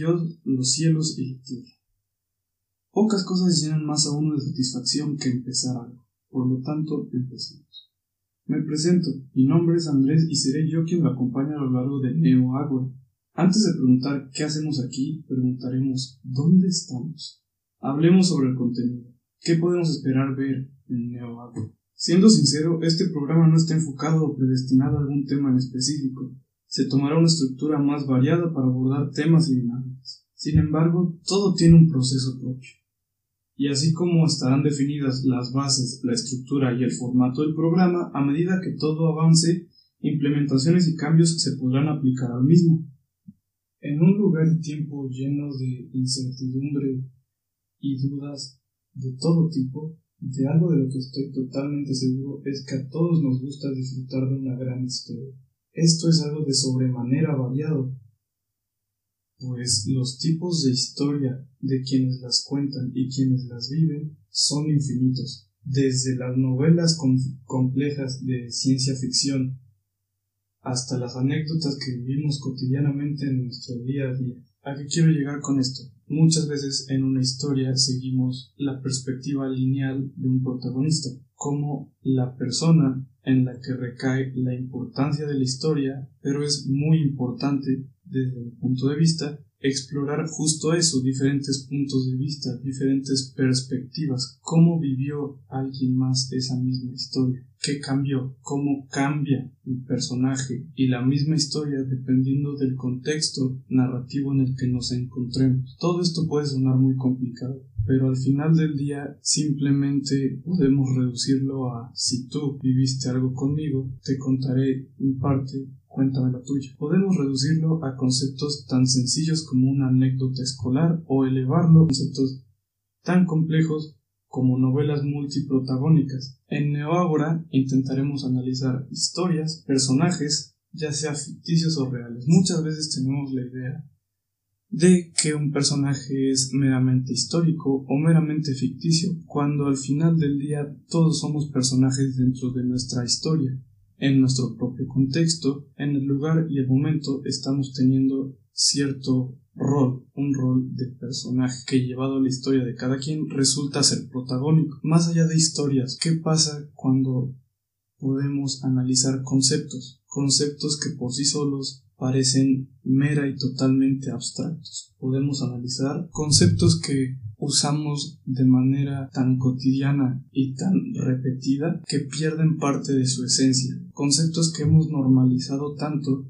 Dios los cielos y la tierra. Pocas cosas llenan más a uno de satisfacción que empezar algo. Por lo tanto, empecemos. Me presento, mi nombre es Andrés y seré yo quien lo acompañe a lo largo de Neo Agua. Antes de preguntar qué hacemos aquí, preguntaremos ¿dónde estamos? Hablemos sobre el contenido. ¿Qué podemos esperar ver en Neo Agua? Siendo sincero, este programa no está enfocado o predestinado a algún tema en específico. Se tomará una estructura más variada para abordar temas y dinámicas. Sin embargo, todo tiene un proceso propio y así como estarán definidas las bases, la estructura y el formato del programa, a medida que todo avance, implementaciones y cambios se podrán aplicar al mismo. En un lugar y tiempo lleno de incertidumbre y dudas de todo tipo, de algo de lo que estoy totalmente seguro es que a todos nos gusta disfrutar de una gran historia. Esto es algo de sobremanera variado, pues los tipos de historia de quienes las cuentan y quienes las viven son infinitos, desde las novelas complejas de ciencia ficción hasta las anécdotas que vivimos cotidianamente en nuestro día a día. ¿A qué quiero llegar con esto? Muchas veces en una historia seguimos la perspectiva lineal de un protagonista, como la persona en la que recae la importancia de la historia, pero es muy importante desde mi punto de vista, explorar justo eso, diferentes puntos de vista, diferentes perspectivas, cómo vivió alguien más esa misma historia, qué cambió, cómo cambia el personaje y la misma historia dependiendo del contexto narrativo en el que nos encontremos. Todo esto puede sonar muy complicado, pero al final del día simplemente podemos reducirlo a si tú viviste algo conmigo, te contaré mi parte Cuéntame la tuya. Podemos reducirlo a conceptos tan sencillos como una anécdota escolar o elevarlo a conceptos tan complejos como novelas multiprotagónicas. En Neoágora intentaremos analizar historias, personajes, ya sea ficticios o reales. Muchas veces tenemos la idea de que un personaje es meramente histórico o meramente ficticio, cuando al final del día todos somos personajes dentro de nuestra historia en nuestro propio contexto, en el lugar y el momento estamos teniendo cierto rol, un rol de personaje que llevado a la historia de cada quien resulta ser protagónico. Más allá de historias, ¿qué pasa cuando podemos analizar conceptos? Conceptos que por sí solos parecen mera y totalmente abstractos. Podemos analizar conceptos que usamos de manera tan cotidiana y tan repetida que pierden parte de su esencia. Conceptos que hemos normalizado tanto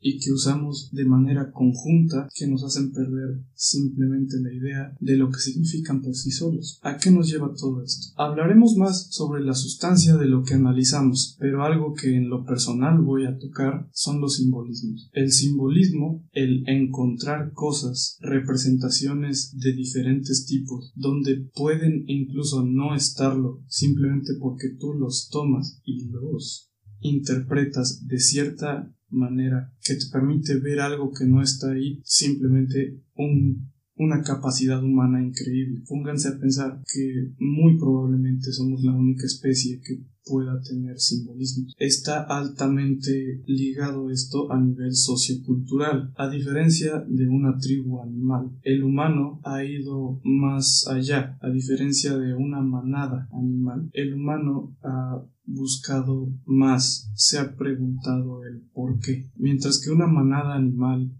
y que usamos de manera conjunta que nos hacen perder simplemente la idea de lo que significan por sí solos. ¿A qué nos lleva todo esto? Hablaremos más sobre la sustancia de lo que analizamos, pero algo que en lo personal voy a tocar son los simbolismos. El simbolismo, el encontrar cosas, representaciones de diferentes tipos, donde pueden incluso no estarlo simplemente porque tú los tomas y los interpretas de cierta manera que te permite ver algo que no está ahí, simplemente un, una capacidad humana increíble. Pónganse a pensar que muy probablemente somos la única especie que pueda tener simbolismo. Está altamente ligado esto a nivel sociocultural, a diferencia de una tribu animal. El humano ha ido más allá, a diferencia de una manada animal. El humano ha buscado más, se ha preguntado el por qué. Mientras que una manada animal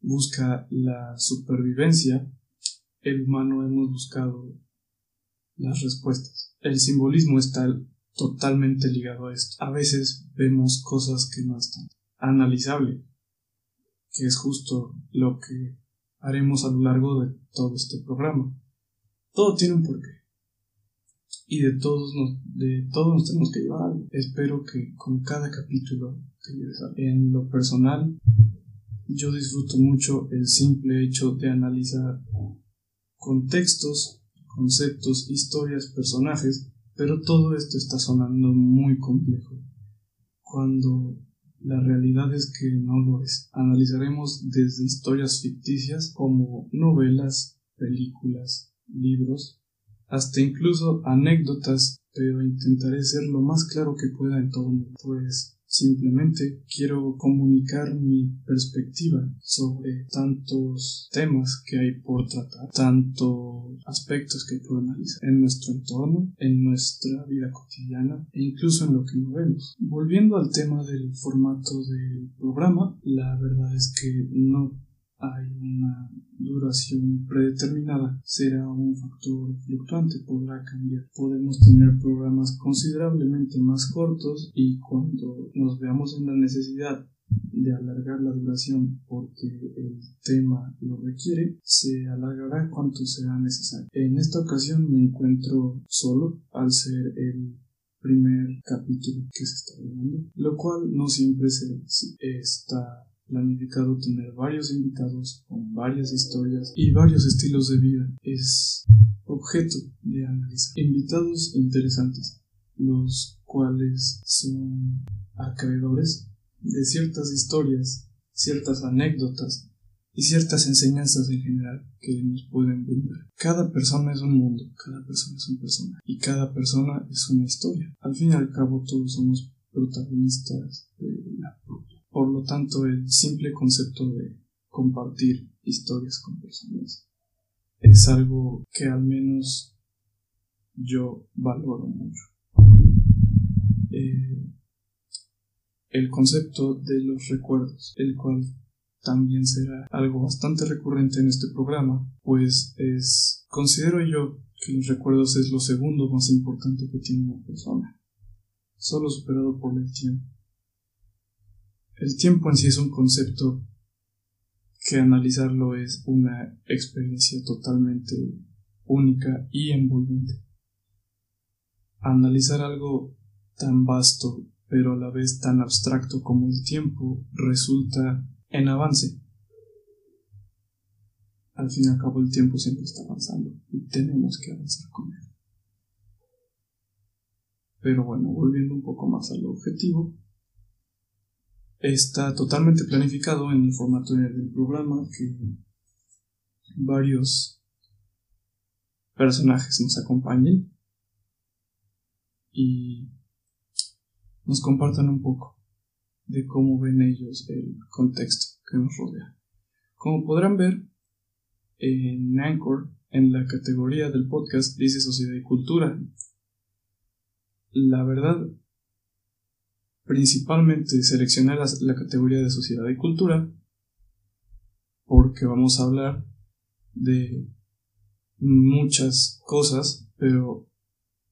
busca la supervivencia, el humano hemos buscado las respuestas. El simbolismo está totalmente ligado a esto. A veces vemos cosas que no están analizable, que es justo lo que haremos a lo largo de todo este programa. Todo tiene un porqué y de todos nos, de todos nos tenemos que llevar. Espero que con cada capítulo te lleves. En lo personal, yo disfruto mucho el simple hecho de analizar contextos, conceptos, historias, personajes, pero todo esto está sonando muy complejo. Cuando la realidad es que no lo es. Analizaremos desde historias ficticias como novelas, películas, libros, hasta incluso anécdotas, pero intentaré ser lo más claro que pueda en todo pues Simplemente quiero comunicar mi perspectiva sobre tantos temas que hay por tratar, tantos aspectos que hay por analizar en nuestro entorno, en nuestra vida cotidiana e incluso en lo que no vemos. Volviendo al tema del formato del programa, la verdad es que no hay una duración predeterminada, será un factor fluctuante, podrá cambiar. Podemos tener programas considerablemente más cortos y cuando nos veamos en la necesidad de alargar la duración porque el tema lo requiere, se alargará cuanto será necesario. En esta ocasión me encuentro solo al ser el primer capítulo que se está grabando, lo cual no siempre será así. Está planificado tener varios invitados con varias historias y varios estilos de vida. Es objeto de análisis. Invitados interesantes, los cuales son acreedores de ciertas historias, ciertas anécdotas y ciertas enseñanzas en general que nos pueden brindar. Cada persona es un mundo, cada persona es un personaje y cada persona es una historia. Al fin y al cabo todos somos protagonistas de la por lo tanto, el simple concepto de compartir historias con personas es algo que al menos yo valoro mucho. Eh, el concepto de los recuerdos, el cual también será algo bastante recurrente en este programa, pues es, considero yo que los recuerdos es lo segundo más importante que tiene una persona, solo superado por el tiempo. El tiempo en sí es un concepto que analizarlo es una experiencia totalmente única y envolvente. Analizar algo tan vasto pero a la vez tan abstracto como el tiempo resulta en avance. Al fin y al cabo el tiempo siempre está avanzando y tenemos que avanzar con él. Pero bueno, volviendo un poco más al objetivo, está totalmente planificado en el formato del programa que varios personajes nos acompañen y nos compartan un poco de cómo ven ellos el contexto que nos rodea. Como podrán ver, en Anchor, en la categoría del podcast, dice Sociedad y Cultura. La verdad principalmente seleccioné la, categoría de sociedad y cultura porque vamos a hablar de muchas cosas, pero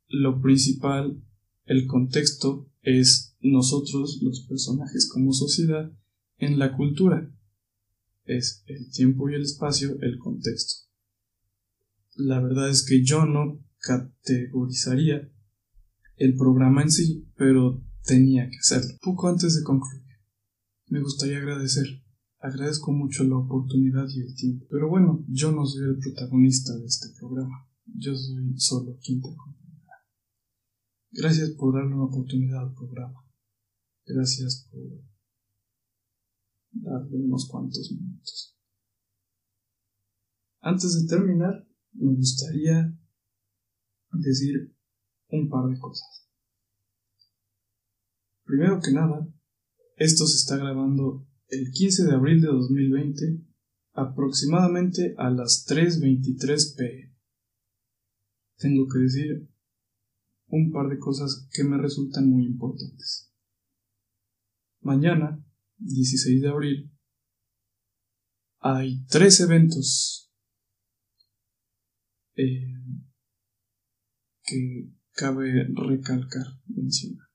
lo principal, el contexto, es nosotros, los personajes como sociedad, en la cultura. Es el tiempo y el espacio, el contexto. La verdad es que yo no categorizaría el programa en sí, pero tenía que hacerlo. Poco antes de concluir, me gustaría agradecer. Agradezco mucho la oportunidad y el tiempo. Pero bueno, yo no soy el protagonista de este programa. Yo soy solo quien te acompañará. Gracias por darle una oportunidad al programa. Gracias por darle unos cuantos minutos. Antes de terminar, me gustaría decir un par de cosas. Primero que nada, esto se está grabando el 15 de abril de 2020 aproximadamente a las 3.23 pm. Tengo que decir un par de cosas que me resultan muy importantes. Mañana, 16 de abril, hay tres eventos eh, que cabe recalcar, mencionar.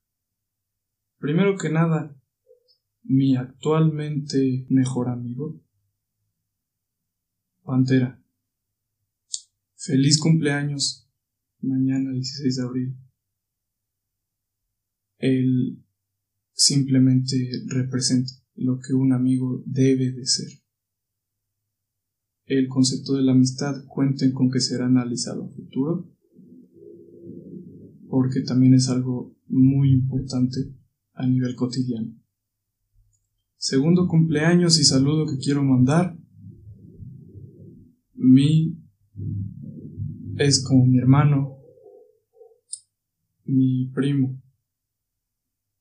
Primero que nada, mi actualmente mejor amigo, Pantera. Feliz cumpleaños, mañana 16 de abril. Él simplemente representa lo que un amigo debe de ser. El concepto de la amistad cuenten con que será analizado a futuro, porque también es algo muy importante a nivel cotidiano. Segundo cumpleaños y saludo que quiero mandar. Mi es como mi hermano, mi primo,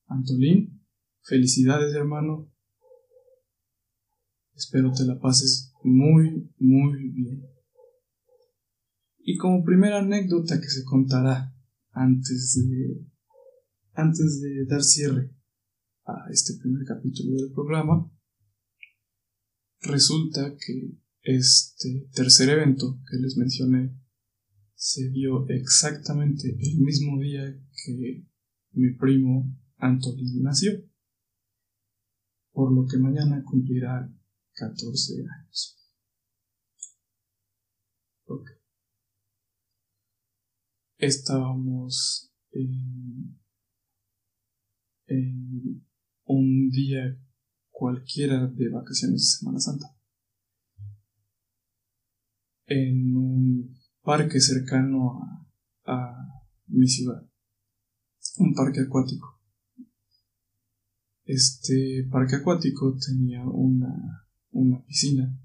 Antolín. Felicidades, hermano. Espero te la pases muy, muy bien. Y como primera anécdota que se contará antes de, antes de dar cierre a este primer capítulo del programa, resulta que este tercer evento que les mencioné se dio exactamente el mismo día que mi primo Antolín nació, por lo que mañana cumplirá 14 años. Estábamos en, en un día cualquiera de vacaciones de Semana Santa. En un parque cercano a, a mi ciudad. Un parque acuático. Este parque acuático tenía una, una piscina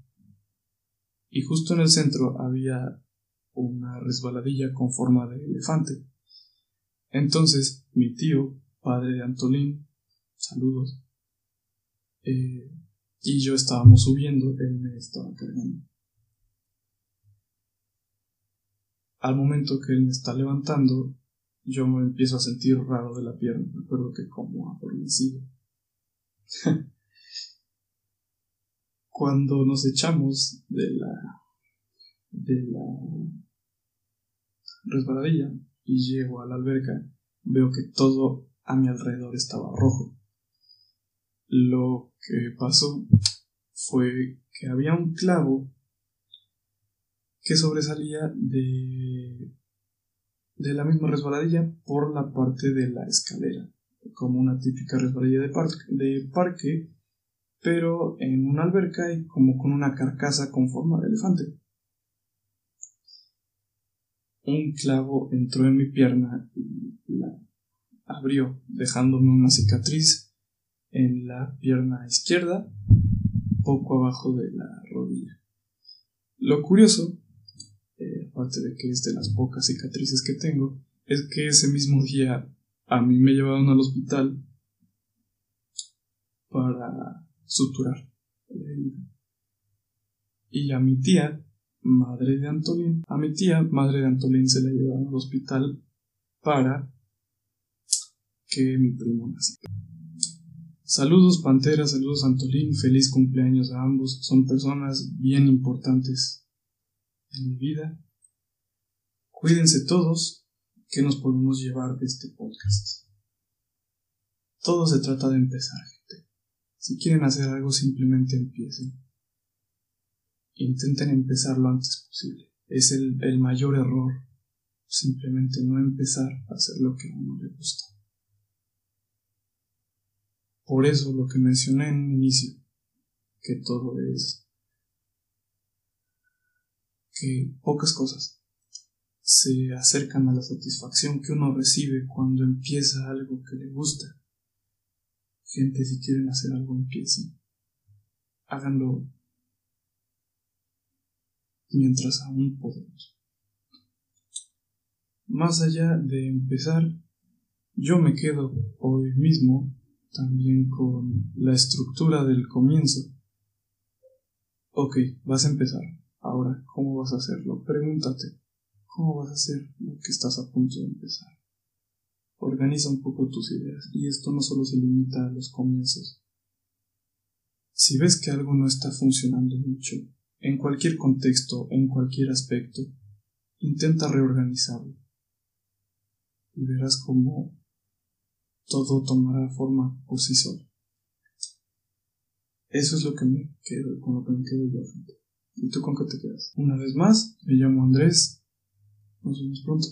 y justo en el centro había una resbaladilla con forma de elefante. Entonces mi tío, padre de Antolín, saludos, eh, y yo estábamos subiendo, él me estaba cargando. Al momento que él me está levantando, yo me empiezo a sentir raro de la pierna. Recuerdo que como adormecido. Cuando nos echamos de la de la resbaladilla y llego a la alberca, veo que todo a mi alrededor estaba rojo. Lo que pasó fue que había un clavo que sobresalía de, de la misma resbaladilla por la parte de la escalera, como una típica resbaladilla de, de parque, pero en una alberca y como con una carcasa con forma de elefante. Un clavo entró en mi pierna y la abrió, dejándome una cicatriz en la pierna izquierda, poco abajo de la rodilla. Lo curioso aparte de que es de las pocas cicatrices que tengo, es que ese mismo día a mí me llevaron al hospital para suturar Y a mi tía, madre de Antolín, a mi tía, madre de Antolín, se la llevaron al hospital para que mi primo naciera. Saludos Pantera, saludos Antolín, feliz cumpleaños a ambos, son personas bien importantes en mi vida Cuídense todos, que nos podemos llevar de este podcast. Todo se trata de empezar, gente. Si quieren hacer algo, simplemente empiecen. Intenten empezar lo antes posible. Es el, el mayor error. Simplemente no empezar a hacer lo que a uno le gusta. Por eso lo que mencioné en un inicio, que todo es que pocas cosas se acercan a la satisfacción que uno recibe cuando empieza algo que le gusta. Gente, si quieren hacer algo, empiecen. Háganlo mientras aún podemos. Más allá de empezar, yo me quedo hoy mismo también con la estructura del comienzo. Ok, vas a empezar. Ahora, ¿cómo vas a hacerlo? Pregúntate. ¿Cómo vas a hacer lo que estás a punto de empezar? Organiza un poco tus ideas y esto no solo se limita a los comienzos. Si ves que algo no está funcionando mucho, en cualquier contexto, en cualquier aspecto, intenta reorganizarlo y verás cómo todo tomará forma por sí solo. Eso es lo que me quedo, con lo que me quedo yo, ¿Y tú con qué te quedas? Una vez más, me llamo Andrés nos vemos pronto.